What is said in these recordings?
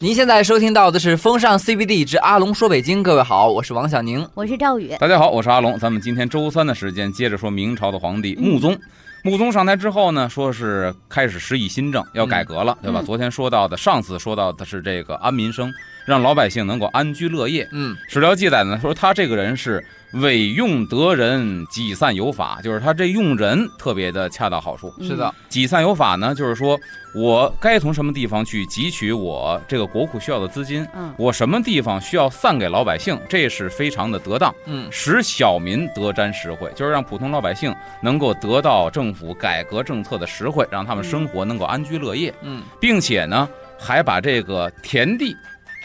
您现在收听到的是《风尚 CBD 之阿龙说北京》，各位好，我是王小宁。我是赵宇，大家好，我是阿龙。咱们今天周三的时间，接着说明朝的皇帝穆宗。穆宗上台之后呢，说是开始施以新政，要改革了，对吧？嗯昨天说到的，上次说到的是这个安民生，让老百姓能够安居乐业。嗯，史料记载呢，说他这个人是委用得人，己散有法，就是他这用人特别的恰到好处。是的，己散有法呢，就是说我该从什么地方去汲取我这个国库需要的资金，嗯我什么地方需要散给老百姓，这是非常的得当。嗯使小民得沾实惠，就是让普通老百姓能够得到政府改革政策的实惠，让他们生活能够安居乐业，嗯并且呢，还把这个田地，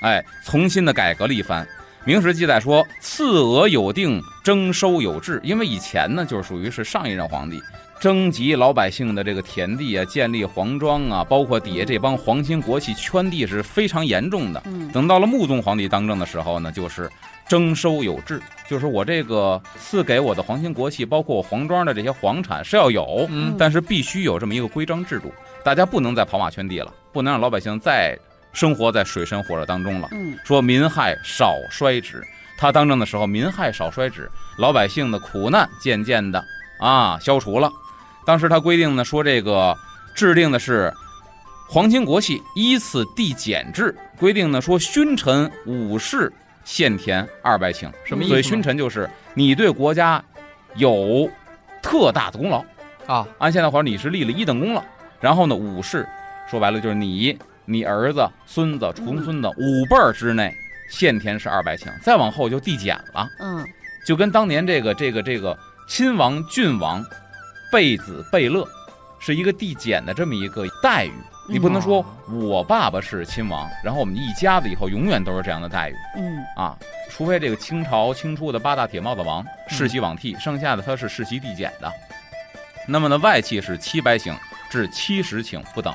哎，重新的改革了一番。明史记载说，赐额有定，征收有制。因为以前呢，就是属于是上一任皇帝征集老百姓的这个田地啊，建立皇庄啊，包括底下这帮皇亲国戚圈地是非常严重的。嗯等到了穆宗皇帝当政的时候呢，就是征收有制，就是我这个赐给我的皇亲国戚，包括我皇庄的这些皇产是要有，嗯但是必须有这么一个规章制度，大家不能再跑马圈地了，不能让老百姓再生活在水深火热当中了。嗯说民害少衰止，他当政的时候，民害少衰止，老百姓的苦难渐渐的啊消除了。当时他规定呢，说这个制定的是皇亲国戚依次递减制，规定呢说勋臣武士献田二百顷，什么意思所以勋臣就是你对国家有特大的功劳，啊，按现在话，你是立了一等功了。然后呢，武士说白了就是你、你儿子、孙子、重孙子五辈儿之内献田是二百顷，再往后就递减了，嗯。就跟当年这个这个这个亲王、郡王、贝子、贝勒是一个递减的这么一个待遇。你不能说我爸爸是亲王，然后我们一家子以后永远都是这样的待遇嗯。啊，除非这个清朝清初的八大铁帽子王世袭罔替，剩下的他是世袭递减的。那么呢，外戚是七百顷至七十顷不等，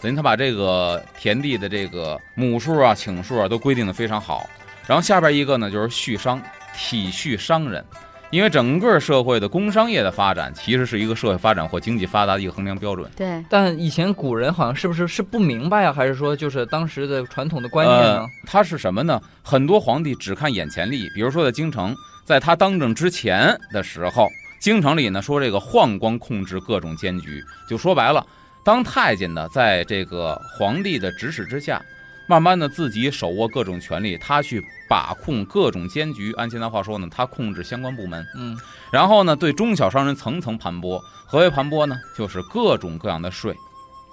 等于他把这个田地的这个亩数啊、顷数啊都规定的非常好。然后下边一个呢，就是恤商，体恤商人，因为整个社会的工商业的发展，其实是一个社会发展或经济发达的一个衡量标准。对但以前古人好像是不是是不明白啊，还是说就是当时的传统的观念呢呃？，他是什么呢？很多皇帝只看眼前利益，比如说在京城，在他当政之前的时候，京城里呢说这个宦官控制各种监局，就说白了，当太监呢在这个皇帝的指使之下，慢慢的自己手握各种权力，他去把控各种监局。按现在话说呢，他控制相关部门，嗯然后呢，对中小商人层层盘剥。何为盘剥呢？就是各种各样的税，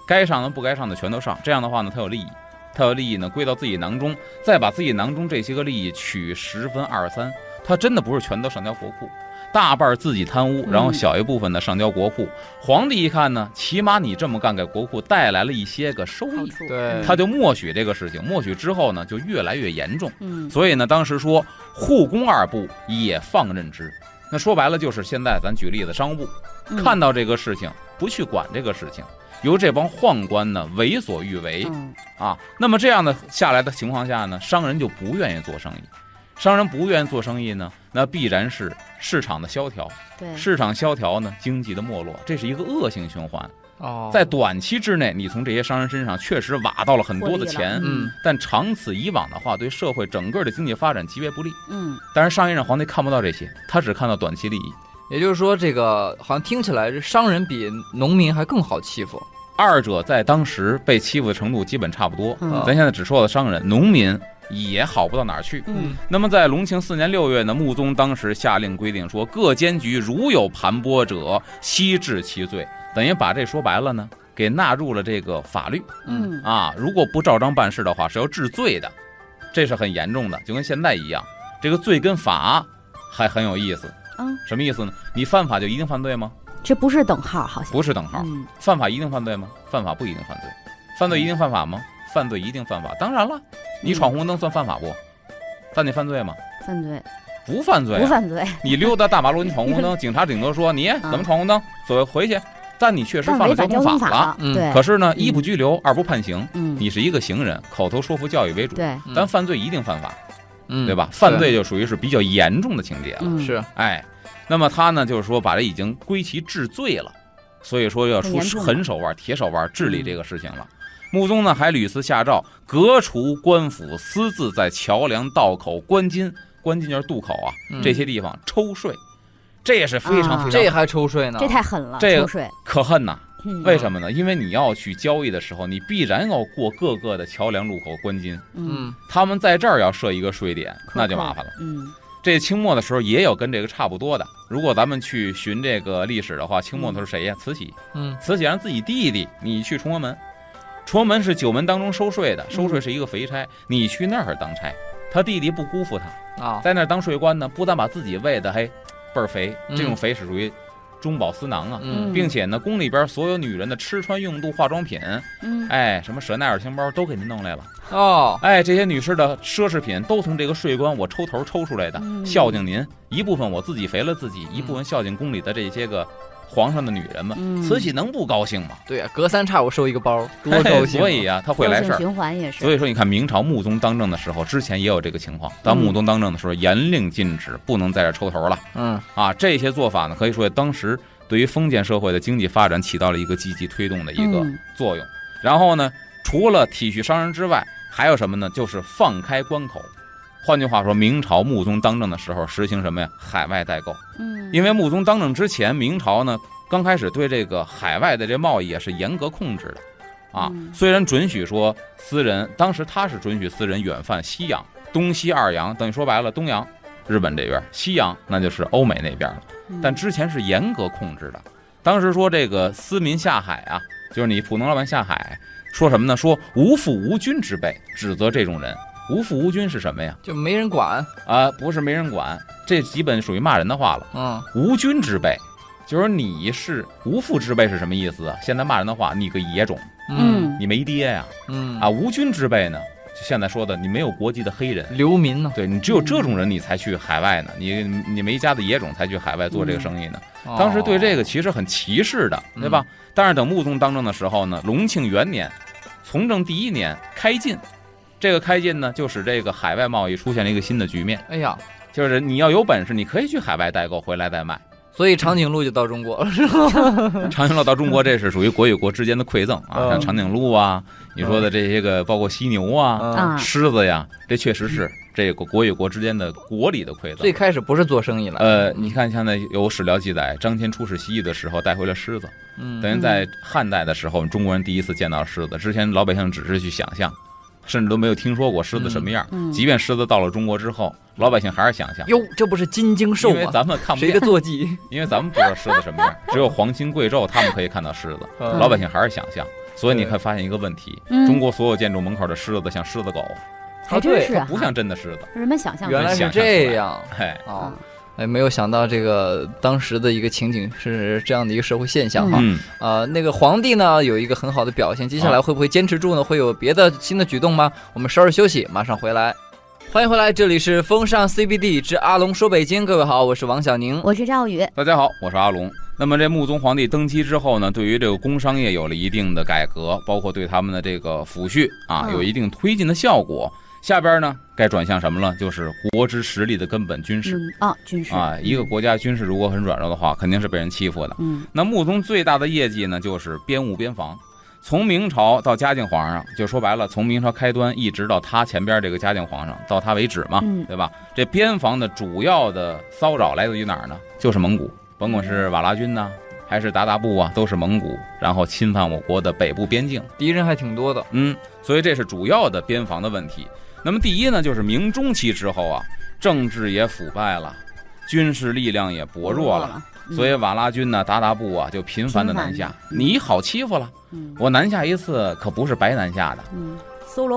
该上的不该上的全都上。这样的话呢，他有利益，他有利益呢归到自己囊中，再把自己囊中这些个利益取十分二三。他真的不是全都上交国库，大半自己贪污，嗯然后小一部分呢上交国库。皇帝一看呢，起码你这么干给国库带来了一些个收益，对他就默许这个事情。默许之后呢，就越来越严重。嗯所以呢，当时说护工二部也放任之。那说白了就是现在咱举例子，商务部嗯看到这个事情不去管这个事情，由这帮宦官呢为所欲为嗯啊。那么这样的下来的情况下呢，商人就不愿意做生意。商人不愿意做生意呢，那必然是市场的萧条，对市场萧条呢，经济的没落，这是一个恶性循环。哦，在短期之内，你从这些商人身上确实挖到了很多的钱，嗯但长此以往的话，对社会整个的经济发展极为不利。嗯但是上一任皇帝看不到这些，他只看到短期利益。也就是说，这个好像听起来这商人比农民还更好欺负。二者在当时被欺负的程度基本差不多。嗯咱现在只说了商人，农民也好不到哪儿去。嗯那么在隆庆四年六月呢，穆宗当时下令规定说，各监局如有盘剥者，悉治其罪。等于把这说白了呢，给纳入了这个法律嗯啊。如果不照章办事的话，是要治罪的，这是很严重的，就跟现在一样。这个罪跟法还很有意思，嗯，什么意思呢？你犯法就一定犯罪吗？这不是等号，好像不是等号。嗯犯法一定犯罪吗？犯法不一定犯罪。犯罪一定犯法吗？犯罪一定犯法。当然了，你闯红灯算犯法不？但你犯罪吗？犯罪不犯罪、啊，不犯罪，你溜达大马路，你闯红灯，警察顶多说你怎么闯红灯，所谓回去。但你确实犯了交通了。通了，可是呢，一不拘留，二不判刑，嗯你是一个行人，口头说服教育为主。对，嗯但犯罪一定犯法，嗯，对吧？犯罪就属于是比较严重的情节了。嗯是哎，那么他呢，就是说把这已经归其治罪了，所以说要出狠手腕、铁手腕治理这个事情了。穆宗呢还屡次下诏革除官府私自在桥梁、道口、关津，关津就是渡口啊嗯这些地方抽税，这也是非常啊非常这还抽税呢？这太狠了，这个抽税。可恨呐。嗯为什么呢？因为你要去交易的时候，你必然要过各个的桥梁、路口、关津，嗯，嗯他们在这儿要设一个税点，那就麻烦了。嗯这清末的时候也有跟这个差不多的。如果咱们去寻这个历史的话，清末的时候谁呀？慈禧，嗯慈禧让自己弟弟你去崇文门，崇文门是九门当中收税的，收税是一个肥差，你去那儿当差。他弟弟不辜负他，啊，在那儿当税官呢，不但把自己喂的嘿倍儿肥，嗯这种肥是属于中饱私囊啊。嗯并且呢，宫里边所有女人的吃穿用度、化妆品，嗯，哎，什么舍奈尔钱包都给您弄来了。哦，哎，这些女士的奢侈品都从这个税官我抽头抽出来的，嗯孝敬您一部分我自己肥了自己，一部分孝敬宫里的这些个皇上的女人们。嗯慈禧能不高兴吗？对啊，隔三差五收一个包，多高兴啊！所以啊，他会来事儿。循环也是。所以说，你看明朝穆宗当政的时候，之前也有这个情况。当嗯穆宗当政的时候，严令禁止，不能在这儿抽头了嗯啊！这些做法呢，可以说当时对于封建社会的经济发展起到了一个积极推动的一个嗯作用。然后呢，除了体恤商人之外，还有什么呢？就是放开关口。换句话说，明朝穆宗当政的时候实行什么呀？海外代购。嗯，因为穆宗当政之前，明朝呢刚开始对这个海外的这贸易也是严格控制的，啊嗯，虽然准许说私人，当时他是准许私人远泛西洋、东西二洋，等于说白了，东洋日本这边，西洋那就是欧美那边了。嗯但之前是严格控制的。当时说这个私民下海啊，就是你普通老板下海，说什么呢？说无父无君之辈，指责这种人。无父无君是什么呀？就没人管，啊，不是没人管，这基本属于骂人的话了。嗯无君之辈，就是你是无父之辈是什么意思啊？现在骂人的话，你个野种，嗯你没爹呀！嗯啊，无君之辈呢，就现在说的，你没有国籍的黑人。流民呢？对你只有这种人，你才去海外呢。你你没家的野种才去海外做这个生意呢。当时对这个其实很歧视的，对吧？但是等穆宗当政的时候呢，隆庆元年，从政第一年开禁，这个开禁呢，就使这个海外贸易出现了一个新的局面，哎呀，就是你要有本事，你可以去海外代购回来再卖。所以长颈鹿就到中国了，是吧？长颈鹿到中国，这是属于国与国之间的馈赠啊，嗯像长颈鹿啊，你说的这些个，包括犀牛啊、狮子呀，这确实是这个国与国之间的国里的馈赠。最开始不是做生意了，呃，你看现在有史料记载，张骞出使西域的时候带回了狮子，嗯，等于在汉代的时候，中国人第一次见到狮子。之前老百姓只是去想象，甚至都没有听说过狮子什么样。嗯，即便狮子到了中国之后，老百姓还是想象，哟，这不是金睛兽因为吗？咱们看不谁的见，坐骑？因为咱们不知道狮子什么样，只有皇亲贵胄他们可以看到狮子，嗯老百姓还是想象。所以你会发现一个问题：嗯中国所有建筑门口的狮子像狮子狗，还真是啊，不像真的狮子。人们想象原来是这样哎，啊嗯！哎，没有想到这个当时的一个情景是这样的一个社会现象哈。嗯，呃，那个皇帝呢有一个很好的表现，接下来会不会坚持住呢？会有别的新的举动吗？我们稍事休息，马上回来。欢迎回来，这里是风尚 CBD 之阿龙说北京，各位好，我是王小宁。我是赵宇，大家好，我是阿龙。那么这穆宗皇帝登基之后呢，对于这个工商业有了一定的改革，包括对他们的这个抚恤啊，嗯有一定推进的效果。下边呢，该转向什么了？就是国之实力的根本军事嗯啊，军事啊。一个国家军事如果很软弱的话，肯定是被人欺负的。嗯那穆宗最大的业绩呢，就是边务边防。从明朝到嘉靖皇上，就说白了，从明朝开端一直到他前边这个嘉靖皇上，到他为止嘛，嗯对吧？这边防的主要的骚扰来自于哪儿呢？就是蒙古，甭管是瓦剌军呐、还是鞑靼部啊，都是蒙古，然后侵犯我国的北部边境。敌人还挺多的，嗯，所以这是主要的边防的问题。那么第一呢，就是明中期之后啊，政治也腐败了，军事力量也薄弱了。，嗯所以瓦剌军呢、达达部啊，就频繁的南下。你好欺负了，嗯我南下一次可不是白南下的，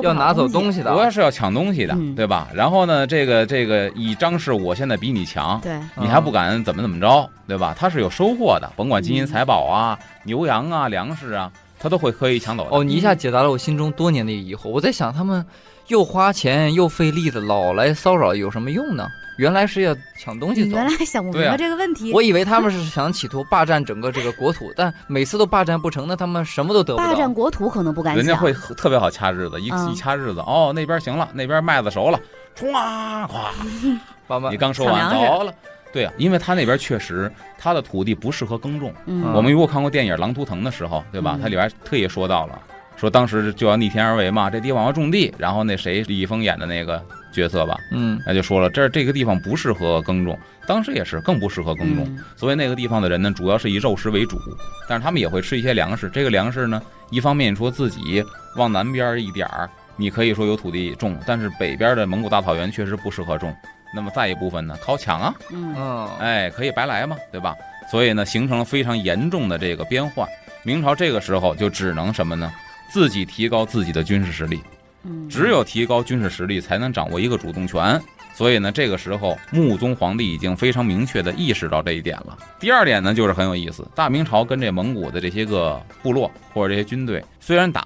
要拿走东东西的啊。我要是要抢东西的，嗯对吧？然后呢，这个这个以张氏我现在比你强，对，你还不敢怎么怎么着，对吧？他是有收获的，甭管金银嗯财宝啊、牛羊啊、粮食啊，他都会可以抢走的。哦，你一下解答了我心中多年的疑惑。我在想，他们又花钱又费力的老来骚扰，有什么用呢？原来是要抢东西走你原。来还想不明白这个问题，我以为他们是想企图霸占整个这个国土，但每次都霸占不成，那他们什么都得不到。霸占国土可能不敢想，人家会特别好掐日子，一嗯一掐日子，哦，那边行了，那边麦子熟了，冲啊咵，爸爸你刚说完走了。对啊，因为他那边确实他的土地不适合耕种。嗯，我们如果看过电影《狼图腾》的时候，对吧？他里边特意说到了，说当时就要逆天而为嘛，这地方要种地，然后那谁李易峰演的那个角色吧，嗯那就说了，这这个地方不适合耕种，当时也是更不适合耕种，嗯所以那个地方的人呢，主要是以肉食为主，但是他们也会吃一些粮食。这个粮食呢，一方面说自己往南边一点儿，你可以说有土地种，但是北边的蒙古大草原确实不适合种。那么再一部分呢，靠抢啊，嗯嗯，哎，可以白来嘛，对吧？所以呢，形成了非常严重的这个边患。明朝这个时候就只能什么呢？自己提高自己的军事实力，嗯，只有提高军事实力，才能掌握一个主动权。所以呢，这个时候穆宗皇帝已经非常明确地意识到这一点了。第二点呢，就是很有意思，大明朝跟这蒙古的这些个部落或者这些军队虽然打，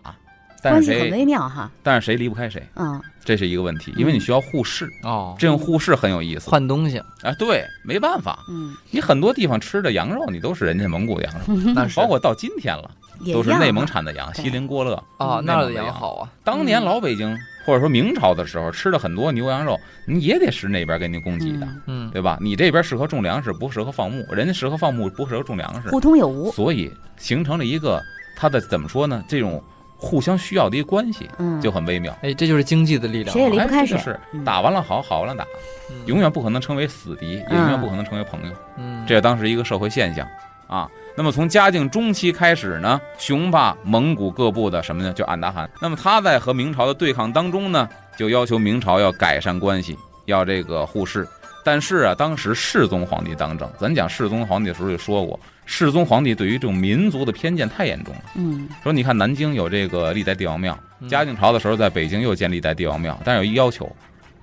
但是关系很微妙哈。但是谁离不开谁，嗯这是一个问题，因为你需要互市，哦，这种互市很有意思。换东西，啊，对，没办法，嗯，你很多地方吃的羊肉，你都是人家蒙古的羊肉，那是包括到今天了，都是内蒙产的羊，锡林郭勒。啊，嗯那儿的内蒙的羊羊好啊，当年嗯老北京或者说明朝的时候吃的很多牛羊肉，你也得是那边给你供给的，嗯嗯对吧？你这边适合种粮食，不适合放牧，人家适合放牧，不适合种粮食，互通有无。所以形成了一个它的怎么说呢？这种互相需要的一个关系嗯，就很微妙。哎，这就是经济的力量谁也啊，离不开谁是嗯打完了好，好完了打，嗯永远不可能成为死敌，也永远不可能成为朋友。嗯，这是当时一个社会现象啊。那么从嘉靖中期开始呢，雄霸蒙古各部的什么呢？就俺答汗。那么他在和明朝的对抗当中呢，就要求明朝要改善关系，要这个互市。但是啊，当时世宗皇帝当政，咱讲世宗皇帝的时候就说过，世宗皇帝对于这种民族的偏见太严重了。嗯说你看南京有这个历代帝王庙，嗯嘉靖朝的时候在北京又建历代帝王庙，但是有一要求，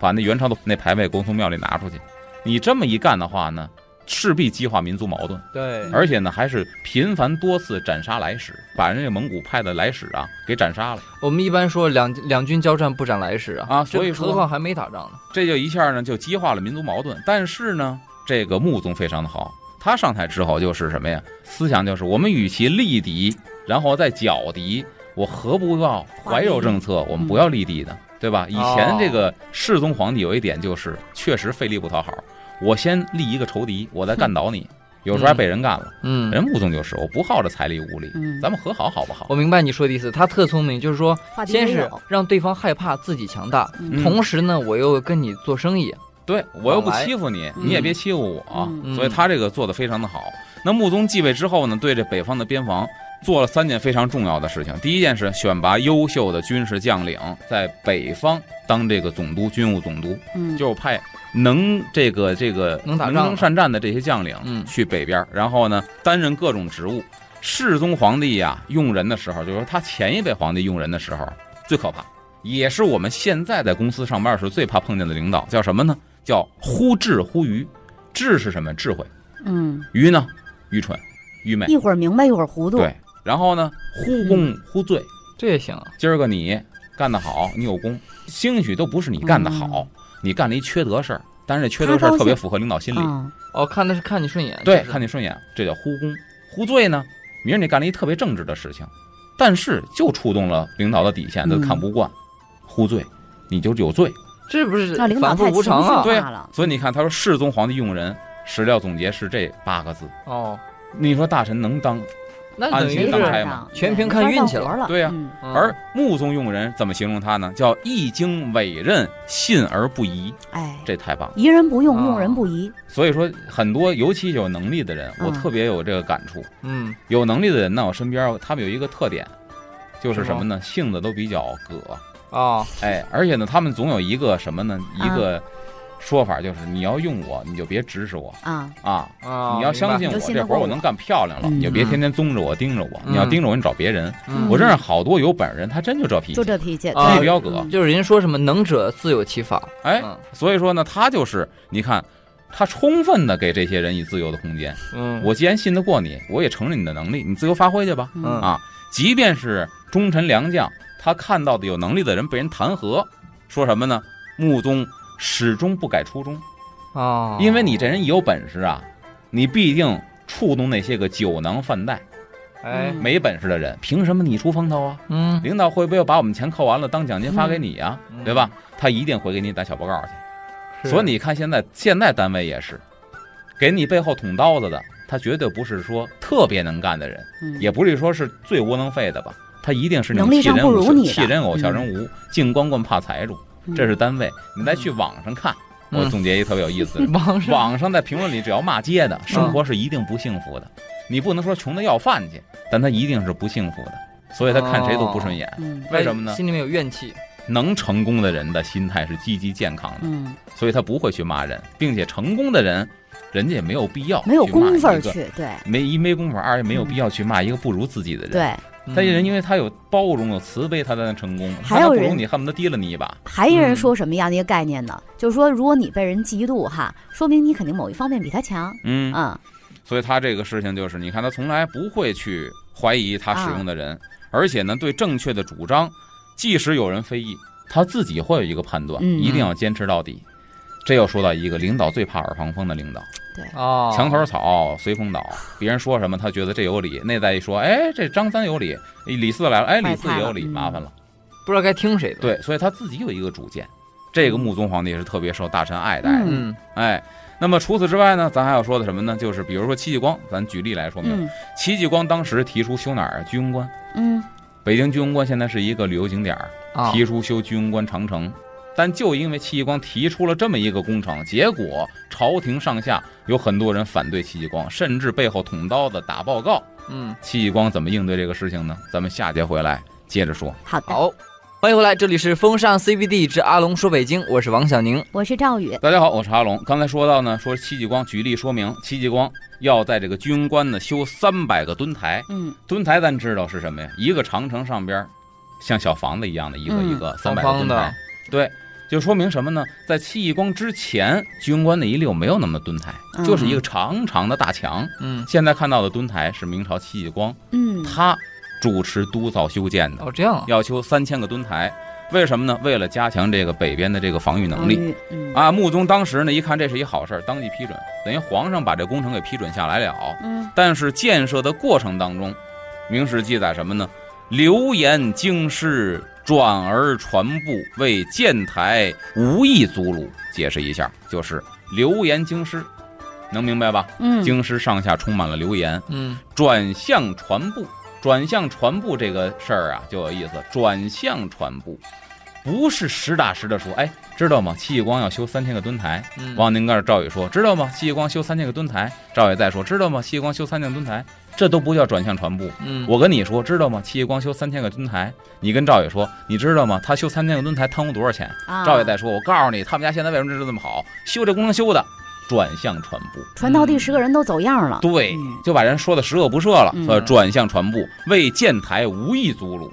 把那元朝的那牌位给我从庙里拿出去。你这么一干的话呢，势必激化民族矛盾，对，而且呢还是频繁多次斩杀来使，把人家蒙古派的来使啊给斩杀了。我们一般说两两军交战不斩来使啊，啊所以说这何况还没打仗呢，这就一下呢就激化了民族矛盾。但是呢，这个穆宗非常的好，他上台之后就是什么呀？思想就是我们与其力敌，然后再剿敌，我何不要怀柔政策？我们不要立敌呢，对吧？以前这个世宗皇帝有一点就是确实费力不讨好，我先立一个仇敌，我再干倒你，有时候还被人干了。嗯，人穆宗就是我不好这财力物力，嗯，咱们和好好不好？我明白你说的意思，他特聪明，就是说先是让对方害怕自己强大，嗯。同时呢，我又跟你做生意，对我又不欺负你，嗯。你也别欺负我，嗯。所以他这个做的非常的好。那穆宗继位之后呢，对这北方的边防做了三件非常重要的事情。第一件事，选拔优秀的军事将领在北方当这个总督、军务总督，嗯，就派能这个这个能打仗能善战的这些将领，嗯去北边，然后呢担任各种职务。世宗皇帝呀、用人的时候，就是说他前一辈皇帝用人的时候最可怕，也是我们现在在公司上班的时候最怕碰见的领导，叫什么呢？叫忽智忽愚。智是什么？智慧。嗯，愚呢？愚蠢、愚昧。一会儿明白一会儿糊涂。对，然后呢？忽功忽罪。这也行啊，今儿个你干得好，你有功，兴许都不是你干得好，你干了一缺德事儿，但是这缺德事儿特别符合领导心理。啊，哦，看的是看你顺眼，对，看你顺眼，这叫忽功。忽罪呢？明儿你干了一特别正直的事情，但是就触动了领导的底线，他嗯看不惯，忽罪，你就有罪。这不是让领导反复太情绪无常啊，对化了。所以你看，他说世宗皇帝用人，史料总结是这八个字。哦，你说大臣能当？那安心等于是当差嘛全凭看运气了了。对呀而穆宗用人怎么形容他呢？叫一经委任，信而不疑。哎，这太棒了。疑人不用，啊用人不疑。所以说，很多尤其有能力的人，我嗯特别有这个感触。嗯有能力的人呢，我身边他们有一个特点，就是什么呢？性子都比较葛，啊，哎，而且呢，他们总有一个什么呢？啊一个说法就是，你要用我，你就别指使我啊，啊。啊，你要相信我，这活儿我能干漂亮了，嗯你就别天天宗着我、盯着我。嗯你要盯着我，你找别人。嗯我认识好多有本事人，他真就这脾气就，这脾气。啊脾气对比较葛。嗯就是人家说什么能者自有其法，哎，嗯所以说呢，他就是你看，他充分的给这些人以自由的空间。嗯，我既然信得过你，我也承认你的能力，你自由发挥去吧。啊，即便是忠臣良将，他看到的有能力的人被人弹劾，说什么呢？穆宗始终不改初衷，啊，因为你这人有本事啊，你必定触动那些个酒囊饭袋、哎，没本事的人，凭什么你出风头啊？嗯，领导会不会把我们钱扣完了当奖金发给你呀、嗯。对吧？他一定会给你打小报告去。所以你看，现在现在单位也是，给你背后捅刀子的，他绝对不是说特别能干的人，嗯。也不是说是最窝囊废的吧，他一定是那种能力上气人偶不如你的。气人偶小嗯人无，净光棍怕财主，嗯这是单位。你再去网上看，我嗯总结一特别有意思。的，网上。网上在评论里只要骂街的，生活是一定不幸福的。你不能说穷的要饭去，但他一定是不幸福的，所以他看谁都不顺眼。嗯。为什么呢？心里面有怨气，能成功的人的心态是积极健康的，嗯，所以他不会去骂人，并且成功的人，人家也没有必要没有去骂功夫儿一个去，对。没一没功夫，二也没有必要去骂一个不如自己的人。，对。嗯他人因为他有包容有慈悲，他才能成功。还有人不如你，恨不得提了你一把。还有人嗯说什么样的一个概念呢？就是说，如果你被人嫉妒哈，说明你肯定某一方面比他强。嗯，嗯，所以他这个事情就是，你看他从来不会去怀疑他使用的啊人，而且呢，对正确的主张，即使有人非议，他自己会有一个判断，嗯一定要坚持到底。这又说到一个领导最怕耳旁风的领导，对，哦，墙头草随风倒，别人说什么他觉得这有理，那再一说，哎，这张三有理，李四来了，哎，李四也有理，麻烦了。不知道该听谁的。，对，所以他自己有一个主见。这个穆宗皇帝是特别受大臣爱戴的，嗯哎，那么除此之外呢，咱还要说的什么呢？就是比如说戚继光，咱举例来说明，嗯戚继光当时提出修哪儿啊？居庸关，嗯北京居庸关现在是一个旅游景点提出修居庸关长城。但就因为戚继光提出了这么一个工程，结果朝廷上下有很多人反对戚继光，甚至背后捅刀子打报告。嗯，戚继光怎么应对这个事情呢？咱们下节回来接着说。好的，好，欢迎回来，这里是风尚 CBD 之阿龙说北京，我是王小宁。我是赵宇。大家好，我是阿龙。刚才说到呢，说戚继光举例说明，戚继光要在这个居庸关呢修三百个墩台。嗯墩台咱知道是什么呀？一个长城上边像小房子一样的一个嗯一个三百个方的墩台。对，就说明什么呢？在戚继光之前，居庸关那一溜没有那么多墩台，嗯就是一个长长的大墙。嗯，现在看到的墩台是明朝戚继光嗯，他主持督造修建的，哦，这样啊，要修三千个墩台。为什么呢？为了加强这个北边的这个防御能力。力。嗯啊，穆宗当时呢一看这是一好事儿，当即批准，等于皇上把这工程给批准下来了。嗯但是建设的过程当中，明史记载什么呢？流言京师，转而传布，为建台无意阻鲁。解释一下，就是流言京师，能明白吧？嗯，京师上下充满了流言，嗯转向传布，转向传布这个事儿啊就有意思，转向传布，不是实打实的说，哎，知道吗？戚继光要修三千个墩台，嗯，往您那儿赵宇说，知道吗？戚继光修三千个墩台，赵宇再说，知道吗？戚继光修三千个墩台，这都不叫转向传布。嗯，我跟你说，知道吗？戚继光修三千个墩台，你跟赵宇说，你知道吗？他修三千个墩台贪污多少钱？啊赵宇再说，我告诉你，他们家现在为什么治这么好？修这工程修的，转向传播。传到第十个人都走样了。对嗯，就把人说的十恶不赦了，嗯呃，转向传播，为建台无意阻鲁。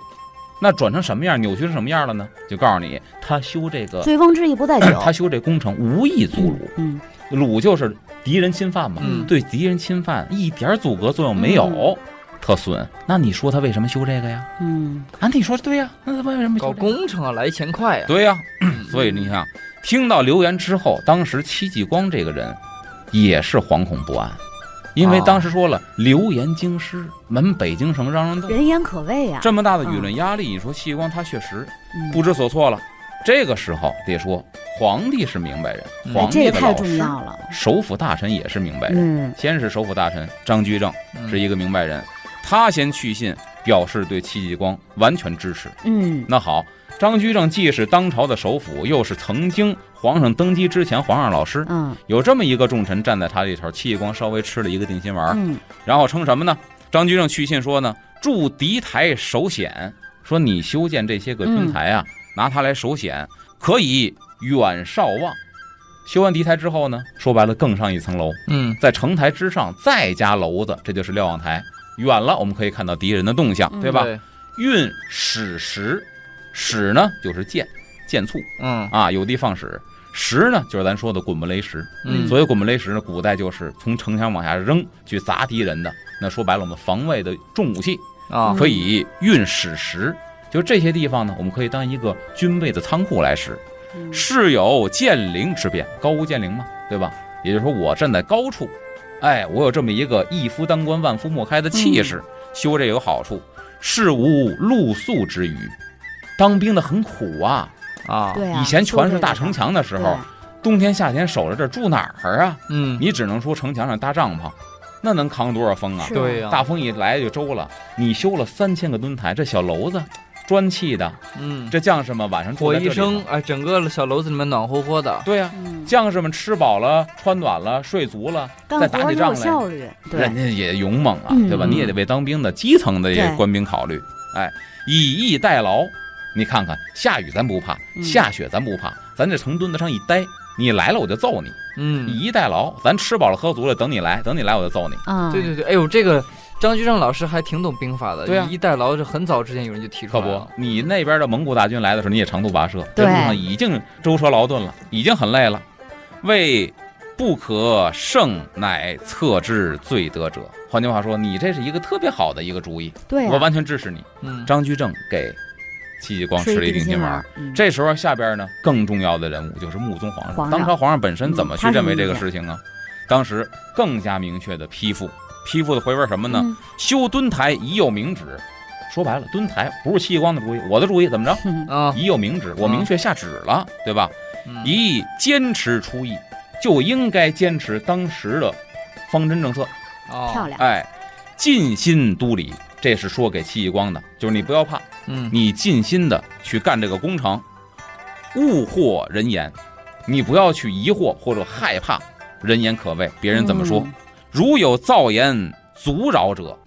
那转成什么样，扭曲成什么样了呢？就告诉你，他修这个，醉翁之意不在酒。他修这工程无意阻鲁，嗯鲁就是敌人侵犯嘛，嗯对敌人侵犯一点阻隔作用没有，嗯特损。那你说他为什么修这个呀？嗯啊，你说对呀，那他为什么搞修这个？工程啊，来钱快呀。对呀，所以你看，听到流言之后，当时戚继光这个人也是惶恐不安，因为哦当时说了流言京师，满北京城嚷嚷动，人言可畏呀。这么大的舆论压力，你说戚继光他确实嗯不知所措了。这个时候得说，皇帝是明白人，嗯皇这个太重帝的。首辅大臣也是明白人。嗯先是首辅大臣张居正嗯是一个明白人，他先去信表示对戚继光完全支持。嗯那好，张居正既是当朝的首辅，又是曾经皇上登基之前皇上老师，嗯有这么一个重臣站在他这头，戚继光稍微吃了一个定心丸，嗯然后称什么呢？张居正去信说呢，驻敌台首险，说你修建这些个平台啊，拿它来守险，可以远少望。修完敌台之后呢，说白了更上一层楼，嗯在城台之上再加楼子，这就是瞭望台。远了我们可以看到敌人的动向，嗯对吧？对，运矢石，矢呢就是箭，箭簇嗯啊，有的放矢。石呢就是咱说的滚木雷石，嗯，所以滚木雷石呢，古代就是从城墙往下扔去砸敌人的。那说白了，我们防卫的重武器啊，可以运矢石。就这些地方呢，我们可以当一个军备的仓库来使。嗯是有剑灵之变，高屋建瓴嘛，对吧？也就是说，我站在高处，哎，我有这么一个一夫当关，万夫莫开的气势，修这有好处。是无露宿之余，当兵的很苦啊。啊，对啊，以前全是大城城墙的时候，冬天夏天守着这儿住哪儿啊？嗯，你只能说城墙上搭帐篷，那能扛多少风啊？对呀，大风一来就周了。你修了三千个墩台，这小楼子，砖砌的，嗯，这将士们晚上住火在这里头，一生哎，整个小楼子里面暖和和的。对呀、嗯，将士们吃饱了、穿暖了、睡足了，再打起仗来，效率，对，人家也勇猛啊，嗯。对吧？嗯。你也得为当兵的基层的这些官兵考虑。哎，以逸待劳，你看看，下雨咱不怕，嗯。下雪咱不怕，咱这成墩子上一待，你来了我就揍你。嗯，以逸待劳，咱吃饱了喝足了，等你来，等你来我就揍你。啊，对对对，哎呦，这个张居正老师还挺懂兵法的。对啊以逸待劳，这很早之前有人就提出可不了。，你那边的蒙古大军来的时候，你也长途跋涉，这对路上已经舟车劳顿了，已经很累了。为不可胜，乃策之最得者。换句话说，你这是一个特别好的一个主意，对啊，我完全支持你。嗯，张居正给戚继光吃了一定心丸这时候下边呢，更重要的人物就是穆宗皇上。皇上当朝皇上本身怎么去认为这个事情呢？当时更加明确的批复，批复的回文什么呢？嗯修墩台已有明旨。说白了，墩台不是戚继光的主意，我的主意，怎么着？嗯啊，已有明旨，我明确下旨了，对吧？嗯一坚持出意，就应该坚持当时的方针政策。哦漂亮，哎，尽心督理，这是说给戚继光的，就是你不要怕，嗯，你尽心的去干这个工程，勿惑人言，你不要去疑惑或者害怕人言可畏，别人怎么说。嗯如有造言阻扰者，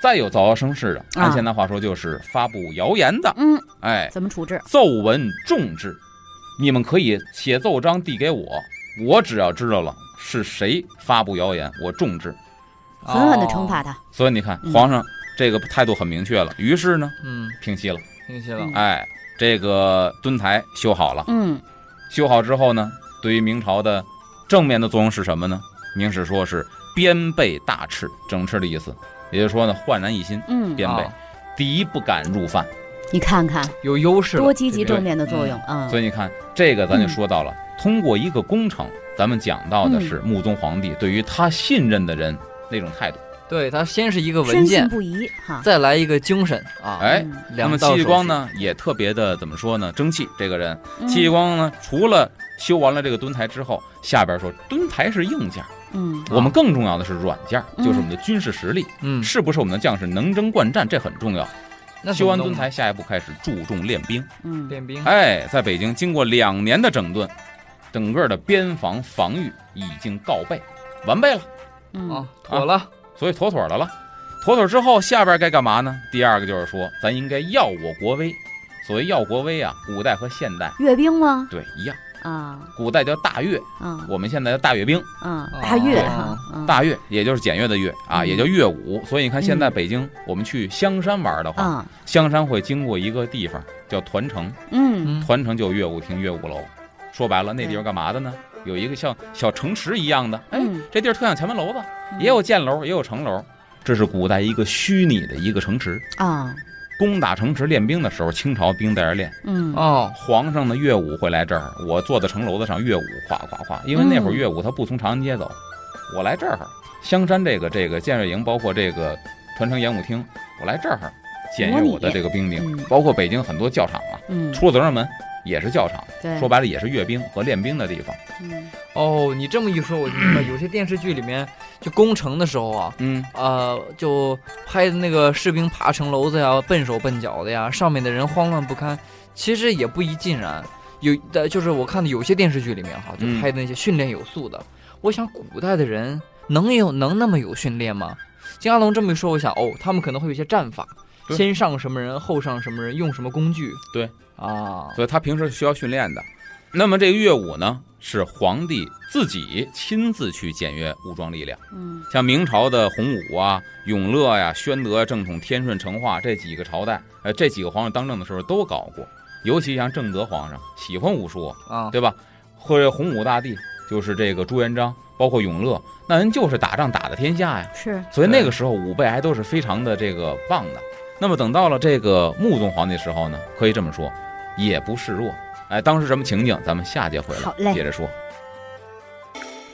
再有造谣生事的，啊按现在话说就是发布谣言的，嗯，哎，怎么处置？奏文重治，你们可以写奏章递给我，我只要知道了是谁发布谣言，我重治。狠狠的惩罚他，所以你看，嗯皇上这个态度很明确了，于是呢，嗯，平息了。平息了。嗯哎，这个墩台修好了，嗯修好之后呢，对于明朝的正面的作用是什么呢？明史说是鞭备大斥，整饬的意思，也就是说呢，焕然一新，嗯，鞭备啊，敌不敢入犯。你看看有优势，多积极这个正面的作用啊，所以你看，这个咱就说到了，通过一个工程，咱们讲到的嗯是穆宗皇帝对于他信任的人那种态度。对他先是一个文件，不疑哈，再来一个精神啊。哎嗯那么？戚继光呢，也特别的怎么说呢？争气，这个人。嗯戚继光呢，除了修完了这个墩台之后，下边说墩台是硬件，嗯我们更重要的是软件，嗯就是我们的军事实力，嗯，是不是我们的将士能征惯战，这很重要。那修完墩台，下一步开始注重练兵。嗯练兵，哎，在北京经过两年的整顿，整个的边防防御已经告备完备了，嗯啊，妥了，所以妥妥的了。妥妥之后，下边该干嘛呢？第二个就是说，咱应该耀我国威。所谓耀国威啊，古代和现代阅兵吗？对一样，啊。古代叫大阅，啊我们现在叫大阅兵。啊，哦大阅对哈，嗯。大阅也就是检阅的阅啊，嗯。也叫乐舞。所以你看，现在嗯。北京我们去香山玩的话，啊香山会经过一个地方叫团城，嗯。嗯，团城就有乐舞厅、乐舞楼。说白了，那地方干嘛的呢？有一个像小城池一样的，哎，嗯。这地儿特像前门楼子，也有箭楼，也有城楼。这是古代一个虚拟的一个城池，啊攻打城池练兵的时候，清朝兵在这儿练。嗯。哦，皇上的乐舞会来这儿，我坐在城楼子上乐舞，哗哗哗。因为那会儿嗯乐舞他不从长安街走，我来这儿，香山这个这个建瑞营，包括这个团城演武厅，我来这儿检阅我的这个兵丁嗯，包括北京很多教场啊，嗯出了德胜门也是教场，说白了也是阅兵和练兵的地方。嗯哦，你这么一说，我就明白，有些电视剧里面就攻城的时候啊，嗯，呃，就拍的那个士兵爬城楼子呀，笨手笨脚的呀，上面的人慌乱不堪，其实也不一尽然。有的就是我看的有些电视剧里面哈，就嗯拍的那些训练有素的。我想古代的人能有能那么有训练吗？金阿龙这么一说，我想哦，他们可能会有一些战法，对先上什么人，后上什么人，用什么工具。对啊，所以他平时需要训练的。那么这个乐舞呢，是皇帝自己亲自去检阅武装力量。嗯像明朝的洪武啊、永乐呀、宣德、正统、天顺、成化这几个朝代，呃，这几个皇上当政的时候都搞过。尤其像正德皇上喜欢武术，啊，对吧？或者洪武大帝就是这个朱元璋，包括永乐，那人就是打仗打的天下呀。是所以那个时候武备还都是非常的这个棒的。那么等到了这个穆宗皇帝时候呢，可以这么说，也不示弱。哎，当时什么情景，咱们下节回好嘞来接着说。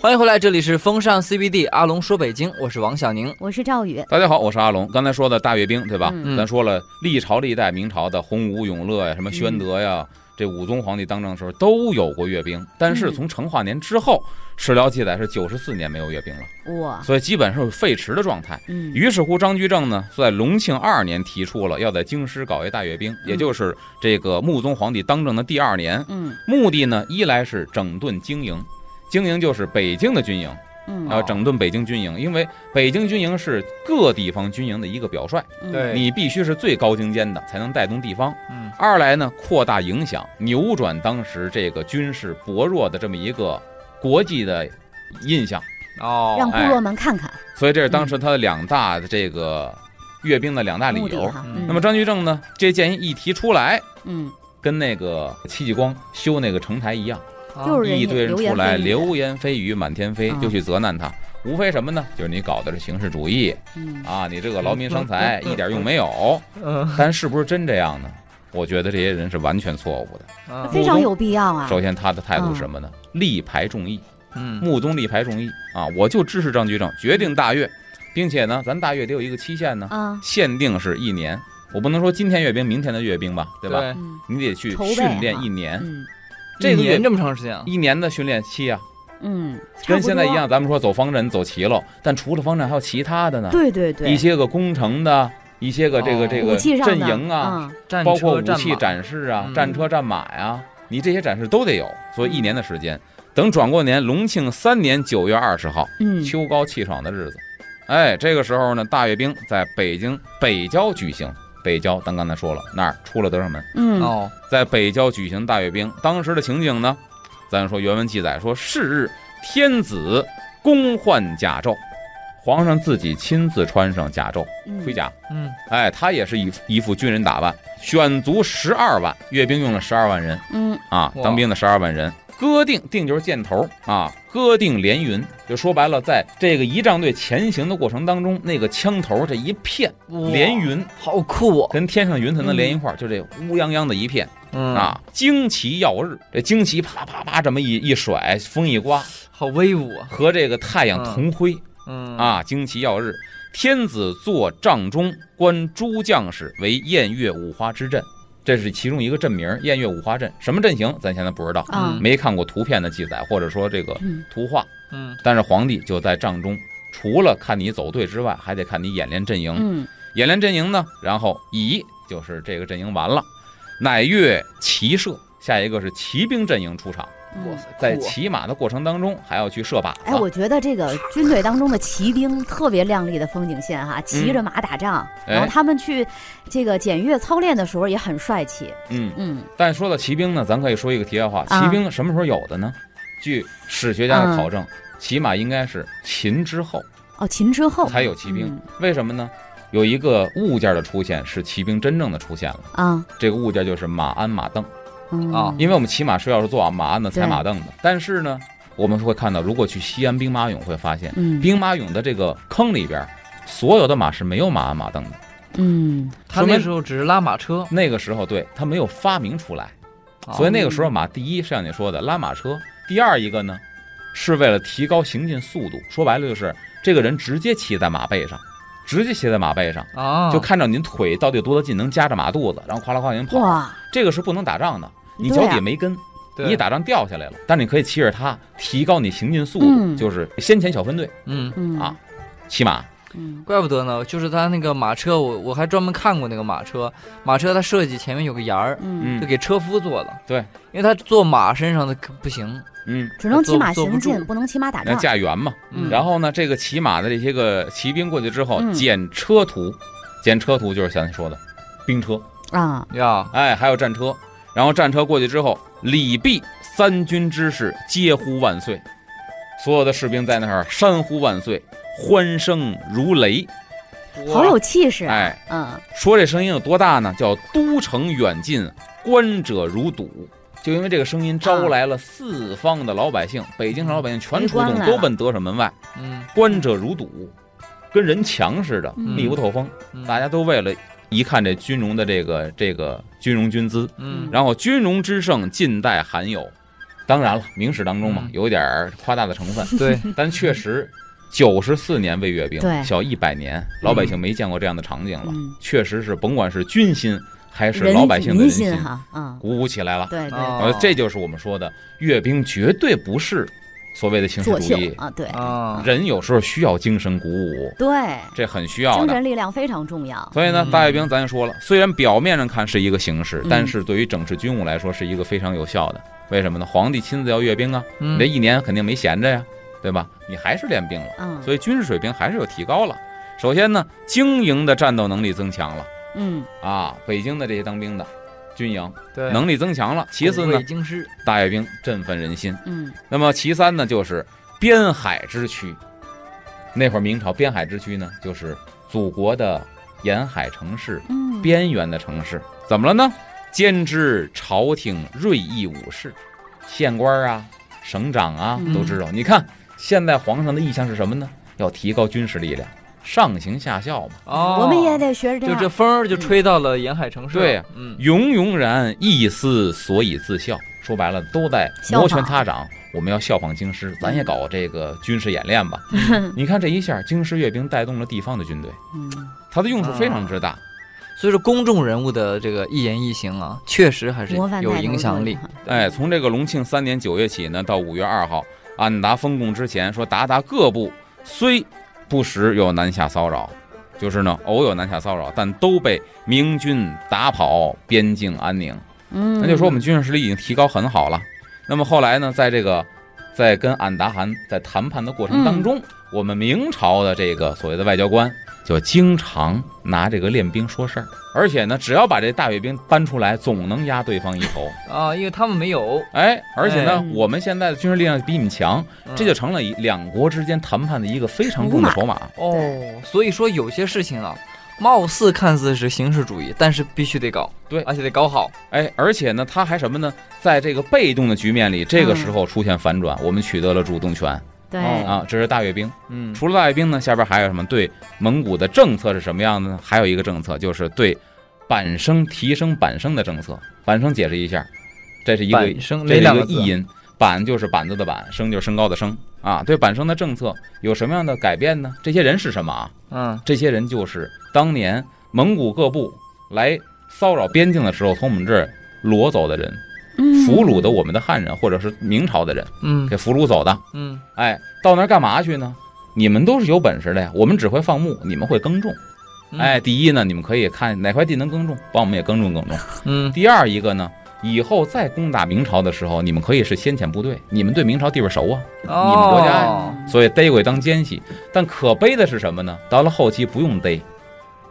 欢迎回来，这里是风尚 CBD 阿龙说北京，我是王小宁。我是赵宇，大家好，我是阿龙。刚才说的大阅兵，对吧？嗯咱说了历朝历代明朝的洪武、永乐呀，什么宣德呀，这武宗皇帝当政的时候都有过阅兵，但是嗯从成化年之后，史料记载是九十四年没有阅兵了，哇，所以基本上是废弛的状态。嗯，于是乎，张居正呢，在隆庆二年提出了要在京师搞一大阅兵，也就是这个穆宗皇帝当政的第二年。嗯目的呢，一来是整顿经营，经营就是北京的军营，嗯。要整顿北京军营，因为北京军营是各地方军营的一个表率，嗯。对。你必须是最高精尖的，才能带动地方。嗯。二来呢，扩大影响，扭转当时这个军事薄弱的这么一个国际的印象。哦，让部落们看看。所以这是当时他的两大的这个阅兵的两大理由。那么张居正呢，这建议一提出来，嗯，跟那个戚继光修那个城台一样，啊就是一堆人出来流言蜚语满天飞，啊就去责难他。无非什么呢？就是你搞的是形式主义嗯啊，你这个劳民伤财，一点用没有。嗯但是不是真这样呢？我觉得这些人是完全错误的。啊非常有必要啊。首先，他的态度是什么呢？力排众议，嗯穆宗力排众议啊！我就支持张居正，决定大阅，并且呢，咱大阅得有一个期限呢，啊，限定是一年。我不能说今天阅兵，明天的阅兵吧，对吧？你得去训练一年，嗯这一年这么长时间啊？一年的训练期啊，嗯，跟现在一样。。咱们说走方阵走齐了，但除了方阵还有其他的呢，对对对，一些个工程的，一些个这个哦这个阵营啊，嗯包括武器展示啊、嗯战车、战马呀，你这些展示都得有，所以一年的时间。等转过年，隆庆三年九月二十号，嗯，秋高气爽的日子，哎，这个时候呢，大阅兵在北京北郊举行。北郊，咱刚才说了，那儿出了德胜门，嗯。哦，在北郊举行大阅兵。当时的情景呢，咱说原文记载说，是日天子公换甲胄，皇上自己亲自穿上甲胄嗯。盔甲，嗯。哎，他也是一副一副军人打扮，选足十二万，阅兵用了十二万人。嗯。啊，当兵的十二万人。割定定就是箭头啊，戈定连云，就说白了，在这个仪仗队前行的过程当中，那个枪头这一片连云，好酷哦！跟天上云才能连一块儿，就这乌泱泱的一片嗯，啊，旌旗耀日，这旌旗啪啪啪这么一一甩，风一刮，好威武啊！和这个太阳同辉，嗯啊，旌旗耀日，天子坐帐中，观诸将士为宴乐五花之阵，这是其中一个阵名儿，宴乐五花阵。什么阵型，咱现在不知道，嗯没看过图片的记载，或者说这个嗯图画。嗯但是皇帝就在帐中，除了看你走队之外，还得看你演练阵营。嗯演练阵营呢，然后乙就是这个阵营完了，乃越骑射。下一个是骑兵阵营出场，在骑马的过程当中，还要去射靶。哎，我觉得这个军队当中的骑兵特别亮丽的风景线哈，骑着马打仗，然后哎他们去这个检阅操练的时候也很帅气。嗯，嗯但说到骑兵呢，咱可以说一个题外话：啊骑兵什么时候有的呢？据史学家的考证，起码应该是秦之后哦，秦之后才有骑兵。嗯为什么呢？有一个物件的出现，是骑兵真正的出现了。啊这个物件就是马鞍、马镫。嗯。啊因为我们骑马是要是坐马鞍的、踩马凳的，但是呢，我们会看到，如果去西安兵马俑，会发现嗯。兵马俑的这个坑里边，所有的马是没有马鞍、马凳的。嗯。他那时候只是拉马车，那个时候，对他没有发明出来。啊所以那个时候马第一是像你说的拉马车，第二一个呢，是为了提高行进速度。说白了就是这个人直接骑在马背上，直接骑在马背上，啊，就看着您腿到底有多大劲，能夹着马肚子，然后哗啦哗啦您跑。哇，这个是不能打仗的，你脚底没跟，你一打仗掉下来了，但你可以骑着它提高你行进速度，嗯。就是先遣小分队嗯，嗯。啊骑马。嗯。怪不得呢，就是他那个马车，我我还专门看过那个马车，马车它设计前面有个沿儿，嗯，就给车夫坐的，对，因为他坐马身上的可不行，嗯，只能骑马行进，不能骑马打那仗。驾辕嘛。嗯。然后呢，这个骑马的这些个骑兵过去之后，嗯。检车图，检车图就是像你说的兵车，啊，呀，哎，还有战车。然后战车过去之后，礼毕，三军之士皆呼万岁，所有的士兵在那儿山呼万岁，欢声如雷。好有气势啊。哎，嗯说这声音有多大呢？叫都城远近，观者如堵。就因为这个声音招来了四方的老百姓，北京城老百姓全出动，都奔德胜门外，嗯观者如堵，跟人墙似的，嗯密不透风。嗯大家都为了一看这军容的这个这个军容军姿，嗯。然后军容之盛，近代罕有。当然了，明史当中嘛嗯，有点儿夸大的成分，对，但确实，九十四年未阅兵对，小一百年，老百姓没见过这样的场景了。嗯。确实是，甭管是军心还是老百姓的人民心哈，嗯，鼓舞起来了。对对这就是我们说的阅兵绝对不是所谓的形式主义，啊，对啊，人有时候需要精神鼓舞，对，这很需要的。精神力量非常重要。所以呢嗯，大阅兵咱说了，虽然表面上看是一个形式嗯，但是对于整治军务来说是一个非常有效的。为什么呢？皇帝亲自要阅兵啊，嗯你这一年肯定没闲着呀，对吧？你还是练兵了，嗯，所以军事水平还是有提高了。首先呢，经营的战斗能力增强了嗯啊，北京的这些当兵的军营对，能力增强了。其次呢大阅兵振奋人心。嗯那么其三呢，就是边海之区。那会儿明朝边海之区呢，就是祖国的沿海城市、嗯，边缘的城市。怎么了呢？兼之朝廷锐意武士，县官啊、省长啊嗯都知道。你看现在皇上的意向是什么呢？要提高军事力量，上行下效嘛。哦，我们也得学着这就。这风儿就吹到了沿海城市，对呀嗯，永永然一思所以自效。说白了，都在摩拳擦掌。我们要效仿京师，咱也搞这个军事演练吧。你看这一下，京师阅兵带动了地方的军队，嗯，它的用处非常之大。所以说公众人物的这个一言一行啊，确实还是有影响力。哎，从这个隆庆三年九月起呢，到五月二号，安达封贡之前说，达达各部虽不时有南下骚扰，就是呢偶有南下骚扰，但都被明军打跑，边境安宁。嗯，那就说我们军事实力已经提高很好了。那么后来呢，在这个在跟俺答汗在谈判的过程当中，我们明朝的这个所谓的外交官就经常拿这个练兵说事儿，而且呢，只要把这大阅兵搬出来，总能压对方一头。啊，因为他们没有，哎，而且呢哎，我们现在的军事力量比你们强，嗯这就成了一两国之间谈判的一个非常重的筹码。哦，所以说有些事情啊，貌似看似是形式主义，但是必须得搞，对而且得搞好。哎，而且呢，他还什么呢？在这个被动的局面里，这个时候出现反转，我们取得了主动权对，哦啊，这是大阅兵。嗯，除了大阅兵呢，下边还有什么？对蒙古的政策是什么样的呢？还有一个政策就是对板声提升板声的政策。板声解释一下，这是一个板声这是一哪两个字个译音，板就是板子的板，升就是升高的升啊。对板声的政策有什么样的改变呢？这些人是什么啊？嗯，这些人就是当年蒙古各部来骚扰边境的时候，从我们这儿掳走的人，嗯俘虏的我们的汉人或者是明朝的人嗯给俘虏走的。嗯哎，到那儿干嘛去呢？你们都是有本事的呀，我们只会放牧，你们会耕种。嗯哎，，第一呢，你们可以看哪块地能耕种，帮我们也耕种耕种。嗯第二一个呢，以后再攻打明朝的时候，你们可以是先遣部队，你们对明朝地方熟啊，哦，你们国家所以逮过去当奸细。但可悲的是什么呢？到了后期不用逮，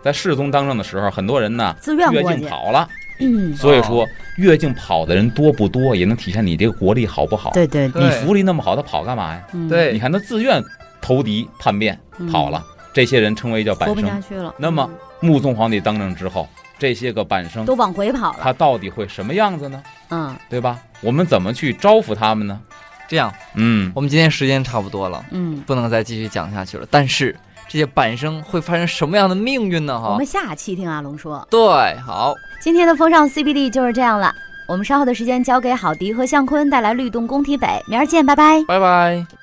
在世宗当政的时候，很多人呢越境跑了。嗯，所以说，越境跑的人多不多，也能体现你这个国力好不好。对对对，你对福利那么好，他跑干嘛呀？嗯对你看他自愿投敌叛变跑了，这些人称为叫板活不下生。去了。那么嗯穆宗皇帝当政之后，这些个板生都往回跑了，他到底会什么样子呢？嗯对吧？我们怎么去招呼他们呢？这样，嗯，我们今天时间差不多了，嗯，不能再继续讲下去了。但是这些板生会发生什么样的命运呢？哈我们，下期听阿龙说。对，好，今天的风尚 CBD 就是这样了，我们稍后的时间交给郝迪和向坤带来律动工体北，明儿见，拜拜。拜拜。